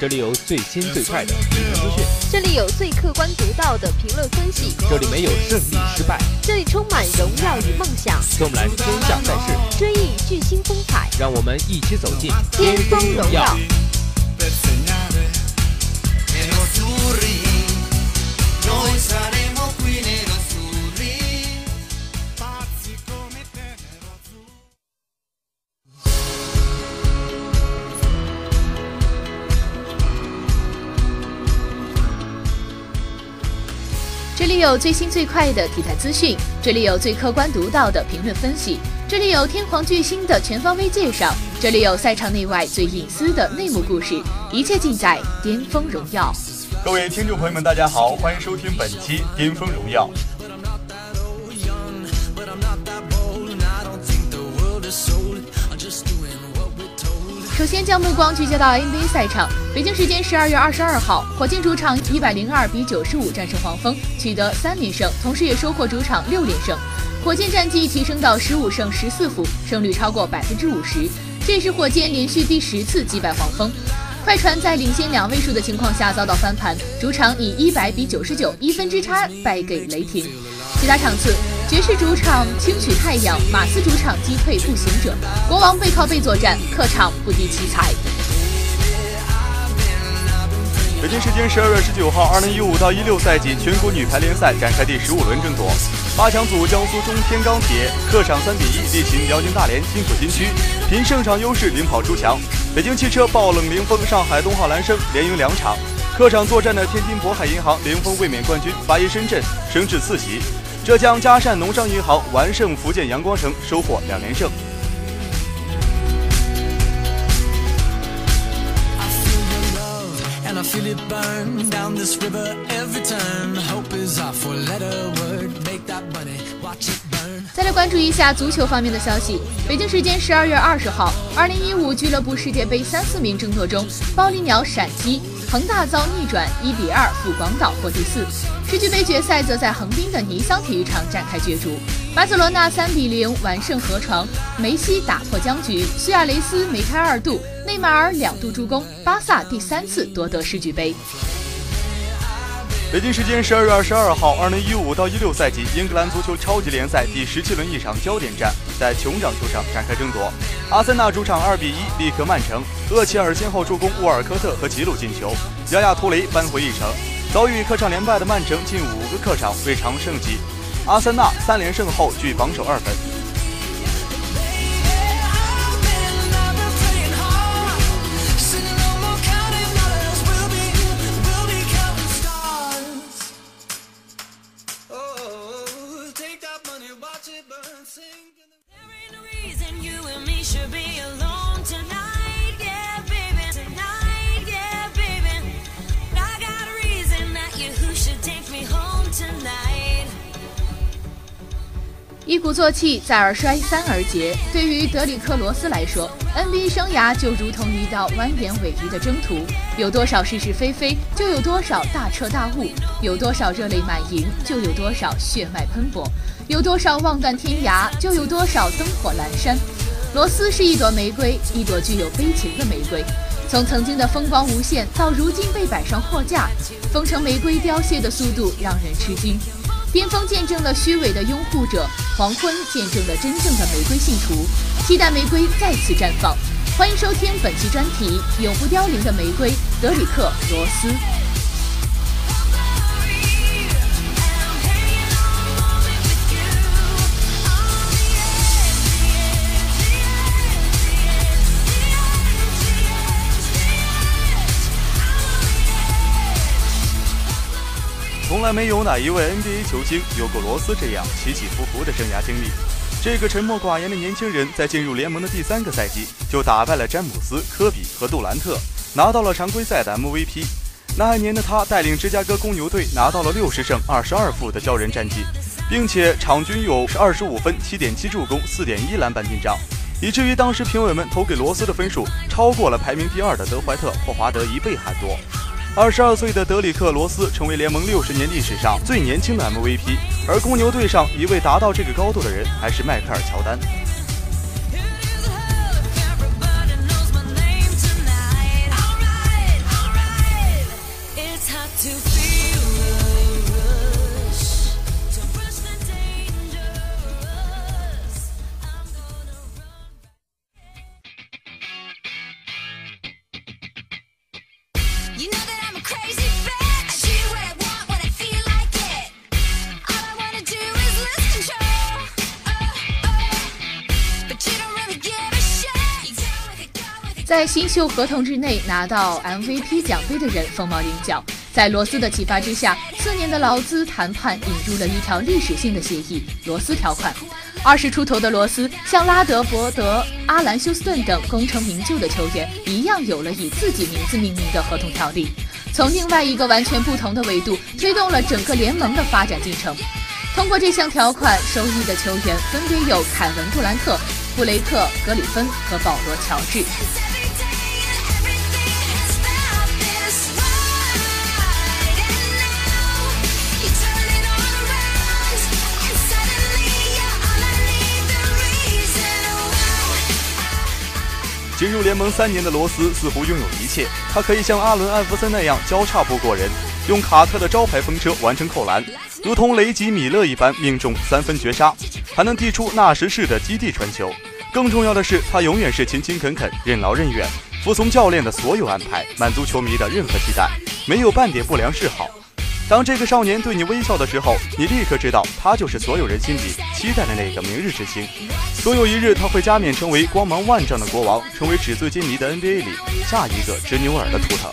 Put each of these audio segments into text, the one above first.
这里有最新最快的体育资讯，这里有最客观独到的评论分析，这里没有胜利失败，这里充满荣耀与梦想。跟我们来天下赛事，追忆巨星风采，让我们一起走进巅峰荣耀。有最新最快的体坛资讯，这里有最客观独到的评论分析，这里有天皇巨星的全方位介绍，这里有赛场内外最隐私的内幕故事，一切尽在巅峰荣耀。各位听众朋友们，大家好，欢迎收听本期巅峰荣耀。首先将目光聚焦到 NBA 赛场。北京时间十二月二十二号，火箭主场一百零二比九十五战胜黄蜂，取得三连胜，同时也收获主场六连胜。火箭战绩提升到十五胜十四负，胜率超过百分之五十，这是火箭连续第十次击败黄蜂。快船在领先两位数的情况下遭到翻盘，主场以一百比九十九一分之差败给雷霆。其他场次。爵士主场轻取太阳，马刺主场击退步行者，国王背靠背作战，客场不敌奇才。北京时间十二月十九号，二零一五到一六赛季全国女排联赛展开第十五轮争夺，八强组江苏中天钢铁客场三比一力擒辽宁大连金浦新区，凭胜场优势领跑出墙。北京汽车爆冷零封上海东浩蓝生，连赢两场。客场作战的天津渤海银行零封卫冕冠军八一深圳，升至四席。浙江嘉善农商银行完胜福建阳光城，收获两连胜。再来关注一下足球方面的消息。北京时间十二月二十号，二零一五俱乐部世界杯三四名争夺中，暴力鸟闪击。恒大遭逆转，一比二负广岛获第四。世俱杯决赛则在横滨的尼桑体育场展开角逐，巴塞罗那三比零完胜河床，梅西打破僵局，苏亚雷斯梅开二度，内马尔两度助攻，巴萨第三次夺得世俱杯。北京时间十二月二十二号，二零一五到一六赛季英格兰足球超级联赛第十七轮一场焦点战在酋长球场展开争夺。阿森纳主场二比一力克曼城，厄齐尔先后助攻沃尔科特和吉鲁进球，亚亚图雷扳回一城。遭遇客场连败的曼城近五个客场未尝胜绩，阿森纳三连胜后居榜首二分。一鼓作气，再而衰，三而竭。对于德里克·罗斯来说，NBA 生涯就如同一道蜿蜒逶迤的征途，有多少是是非非，就有多少大彻大悟；有多少热泪满盈，就有多少血脉喷薄；有多少望断天涯，就有多少灯火阑珊。罗斯是一朵玫瑰，一朵具有悲情的玫瑰。从曾经的风光无限，到如今被摆上货架，风城玫瑰凋谢的速度让人吃惊。巅峰见证了虚伪的拥护者，黄昏见证了真正的玫瑰信徒。期待玫瑰再次绽放。欢迎收听本期专题《永不凋零的玫瑰》，德里克·罗斯。从来没有哪一位 NBA 球星有过罗斯这样起起伏伏的生涯经历。这个沉默寡言的年轻人在进入联盟的第三个赛季就打败了詹姆斯、科比和杜兰特，拿到了常规赛的 MVP。那一年的他带领芝加哥公牛队拿到了六十胜二十二负的骄人战绩，并且场均有二十五分、七点七助攻、四点一篮板进账，以至于当时评委们投给罗斯的分数超过了排名第二的德怀特、霍华德一倍还多。二十二岁的德里克·罗斯成为联盟六十年历史上最年轻的 MVP，而公牛队上一位达到这个高度的人还是迈克尔·乔丹。在新秀合同之内拿到 MVP 奖杯的人凤毛麟角。在罗斯的启发之下，四年的劳资谈判引入了一条历史性的协议——罗斯条款。二十出头的罗斯像拉德伯德、阿兰休斯顿等功成名就的球员一样，有了以自己名字命名的合同条例，从另外一个完全不同的维度推动了整个联盟的发展进程。通过这项条款，受益的球员分别有凯文杜兰特、布雷克格里芬和保罗乔治。进入联盟三年的罗斯似乎拥有一切，他可以像阿伦·艾弗森那样交叉步过人，用卡特的招牌风车完成扣篮，如同雷吉·米勒一般命中三分绝杀，还能递出纳什式的基地传球。更重要的是，他永远是勤勤恳恳、任劳任怨，服从教练的所有安排，满足球迷的任何期待，没有半点不良嗜好。当这个少年对你微笑的时候，你立刻知道他就是所有人心里期待的那个明日之星。总有一日，他会加冕成为光芒万丈的国王，成为纸醉金迷的 NBA 里下一个执牛耳的图腾。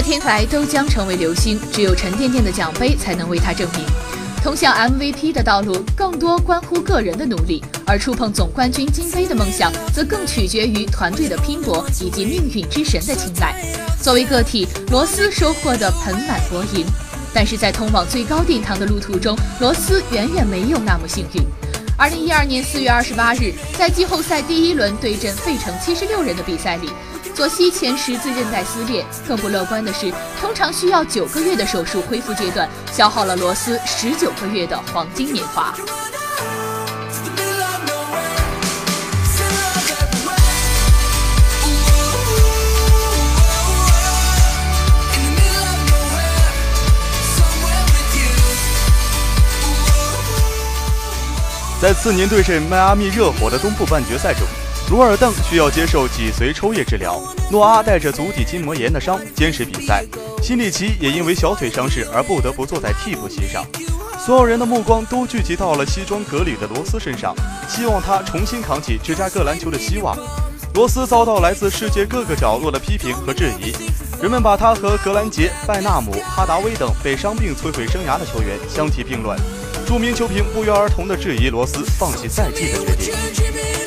天才都将成为流星，只有沉甸甸的奖杯才能为他证明。通向 MVP 的道路更多关乎个人的努力，而触碰总冠军金杯的梦想则更取决于团队的拼搏以及命运之神的青睐。作为个体，罗斯收获的盆满钵盈，但是在通往最高殿堂的路途中，罗斯远远没有那么幸运。二零一二年四月二十八日，在季后赛第一轮对阵费城七十六人的比赛里。左膝前十字韧带撕裂，更不乐观的是，通常需要九个月的手术恢复阶段，消耗了罗斯十九个月的黄金年华。在次年对阵迈阿密热火的东部半决赛中。鲁尔邓需要接受脊髓抽液治疗，诺阿带着足底筋膜炎的伤坚持比赛，辛里奇也因为小腿伤势而不得不坐在替补席上。所有人的目光都聚集到了西装革履的罗斯身上，希望他重新扛起芝加哥篮球的希望。罗斯遭到来自世界各个角落的批评和质疑，人们把他和格兰杰、拜纳姆、哈达威等被伤病摧毁生涯的球员相提并论。著名球评不约而同地质疑罗斯放弃赛季的决定。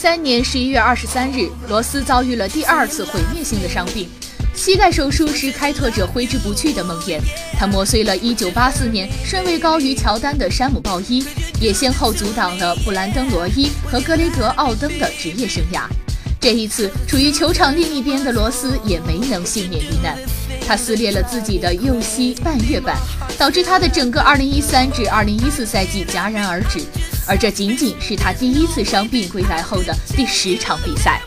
三年十一月二十三日，罗斯遭遇了第二次毁灭性的伤病。膝盖手术是开拓者挥之不去的梦魇，他磨碎了1984年顺位高于乔丹的山姆鲍伊，也先后阻挡了布兰登罗伊和格雷格奥登的职业生涯。这一次，处于球场另一边的罗斯也没能幸免于难，他撕裂了自己的右膝半月板，导致他的整个2013至2014赛季戛然而止，而这仅仅是他第一次伤病归来后的第十场比赛。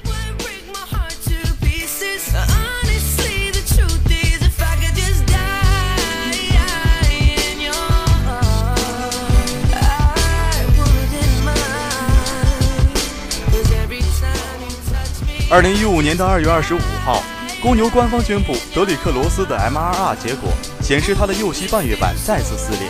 二零一五年的二月二十五号，公牛官方宣布德里克罗斯的 MRR 结果显示他的右膝半月板再次撕裂。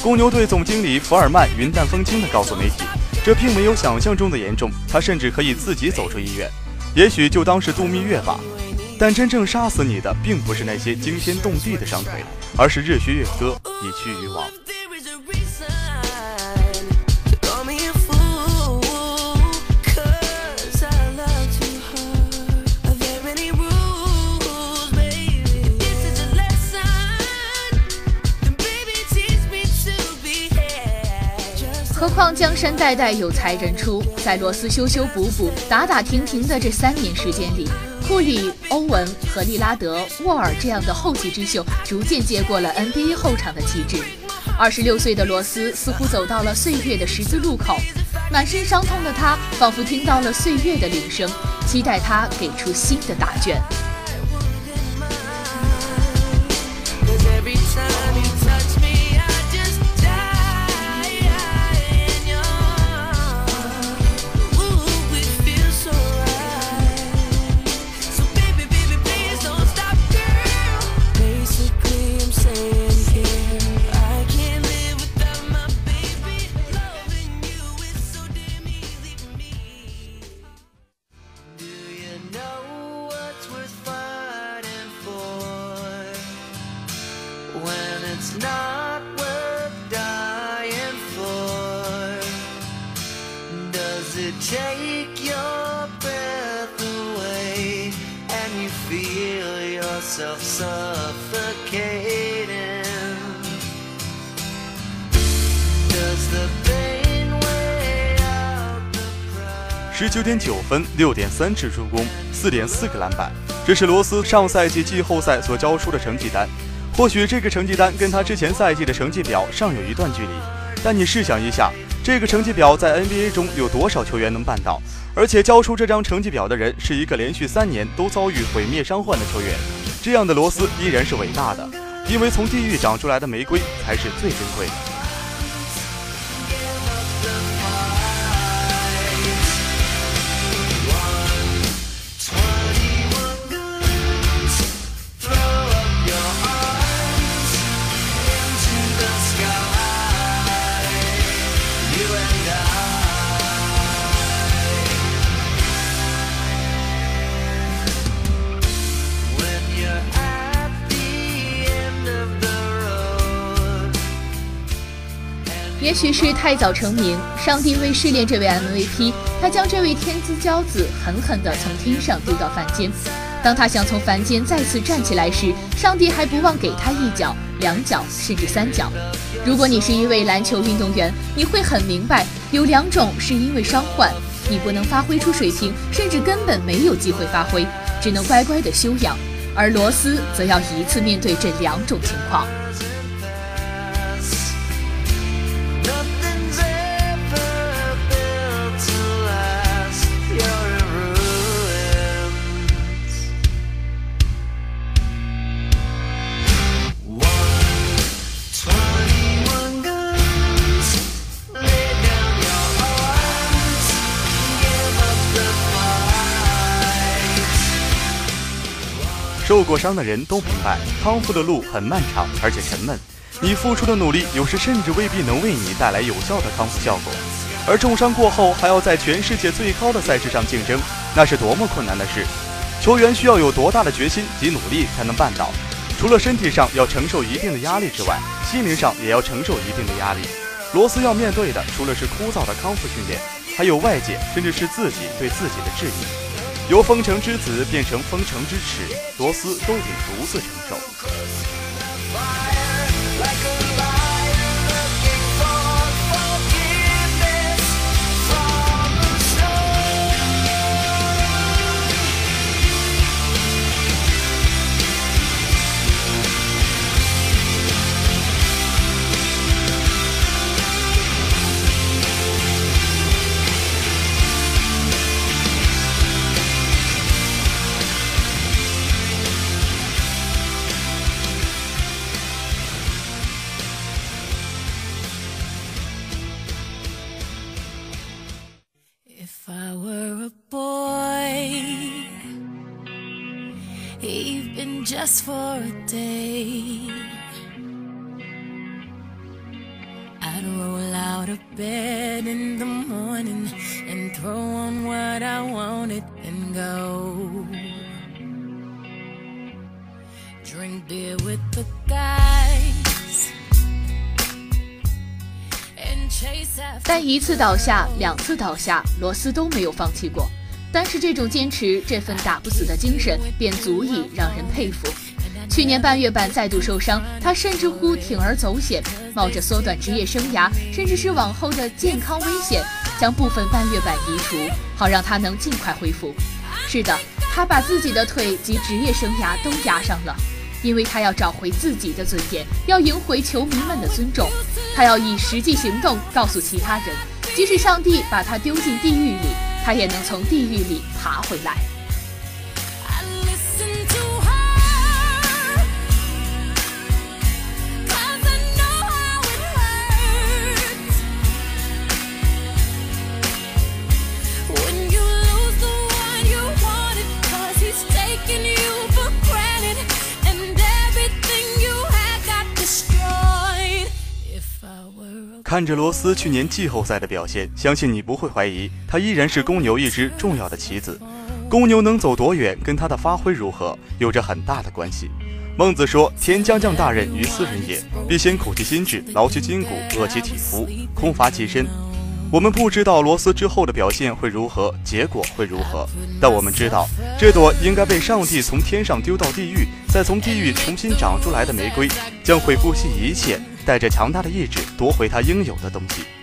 公牛队总经理福尔曼云淡风轻地告诉媒体，这并没有想象中的严重，他甚至可以自己走出医院，也许就当是度蜜月吧。但真正杀死你的，并不是那些惊天动地的伤腿，而是热血乐歌一去于亡。况江山代代有才人出，在罗斯修修补补、打打停停的这三年时间里，库里、欧文和利拉德、沃尔这样的后起之秀逐渐接过了 NBA 后场的旗帜。二十六岁的罗斯似乎走到了岁月的十字路口，满身伤痛的他仿佛听到了岁月的铃声，期待他给出新的答卷。十九点九分，六点三次助攻，四点四个篮板，这是罗斯上赛季季后赛所交出的成绩单。或许这个成绩单跟他之前赛季的成绩表尚有一段距离，但你试想一下，这个成绩表在 NBA 中有多少球员能办到？而且交出这张成绩表的人是一个连续三年都遭遇毁灭伤患的球员。这样的罗斯依然是伟大的，因为从地狱长出来的玫瑰才是最珍贵的。去世太早成名，上帝为试炼这位 MVP，他将这位天之骄子狠狠地从天上丢到凡间。当他想从凡间再次站起来时，上帝还不忘给他一脚、两脚，甚至三脚。如果你是一位篮球运动员，你会很明白，有两种是因为伤患，你不能发挥出水平，甚至根本没有机会发挥，只能乖乖的休养。而罗斯则要一次面对这两种情况。受过伤的人都明白，康复的路很漫长，而且沉闷。你付出的努力，有时甚至未必能为你带来有效的康复效果。而重伤过后，还要在全世界最高的赛事上竞争，那是多么困难的事！球员需要有多大的决心及努力才能办到？除了身体上要承受一定的压力之外，心灵上也要承受一定的压力。罗斯要面对的，除了是枯燥的康复训练，还有外界，甚至是自己对自己的质疑。由封城之子变成封城之耻，罗斯都得独自承受。just for a day. I'd roll out of bed in the morning and throw on what I wanted and go. Drink beer with the guys. 但一次倒下，两次倒下，罗斯都没有放弃过。 但是这种坚持，这份打不死的精神，便足以让人佩服。去年半月板再度受伤，他甚至乎铤而走险，冒着缩短职业生涯，甚至是往后的健康危险，将部分半月板移除，好让他能尽快恢复。是的，他把自己的腿及职业生涯都压上了，因为他要找回自己的尊严，要赢回球迷们的尊重，他要以实际行动告诉其他人，即使上帝把他丢进地狱里。他也能从地狱里爬回来。看着罗斯去年季后赛的表现，相信你不会怀疑，他依然是公牛一支重要的棋子。公牛能走多远，跟他的发挥如何有着很大的关系。孟子说：“天将降大任于斯人也，必先苦其心志，劳其筋骨，饿其体肤，空乏其身。”我们不知道罗斯之后的表现会如何，结果会如何，但我们知道，这朵应该被上帝从天上丢到地狱，再从地狱重新长出来的玫瑰，将会不惜一切。带着强大的意志夺回他应有的东西。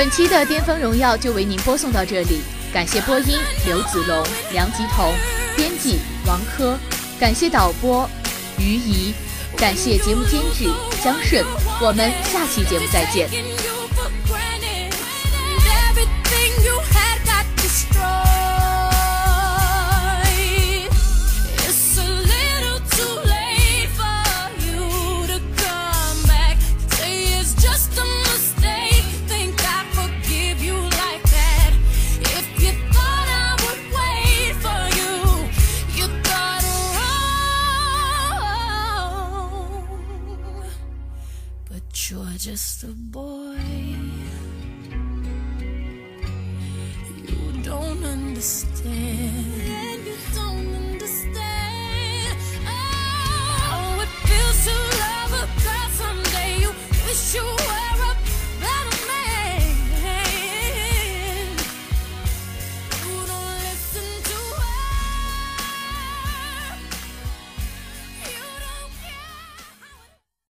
本期的《巅峰荣耀》就为您播送到这里，感谢播音刘子龙、梁吉彤，编辑王珂，感谢导播于怡，感谢节目监制江顺，我们下期节目再见。Just a boy. You don't understand.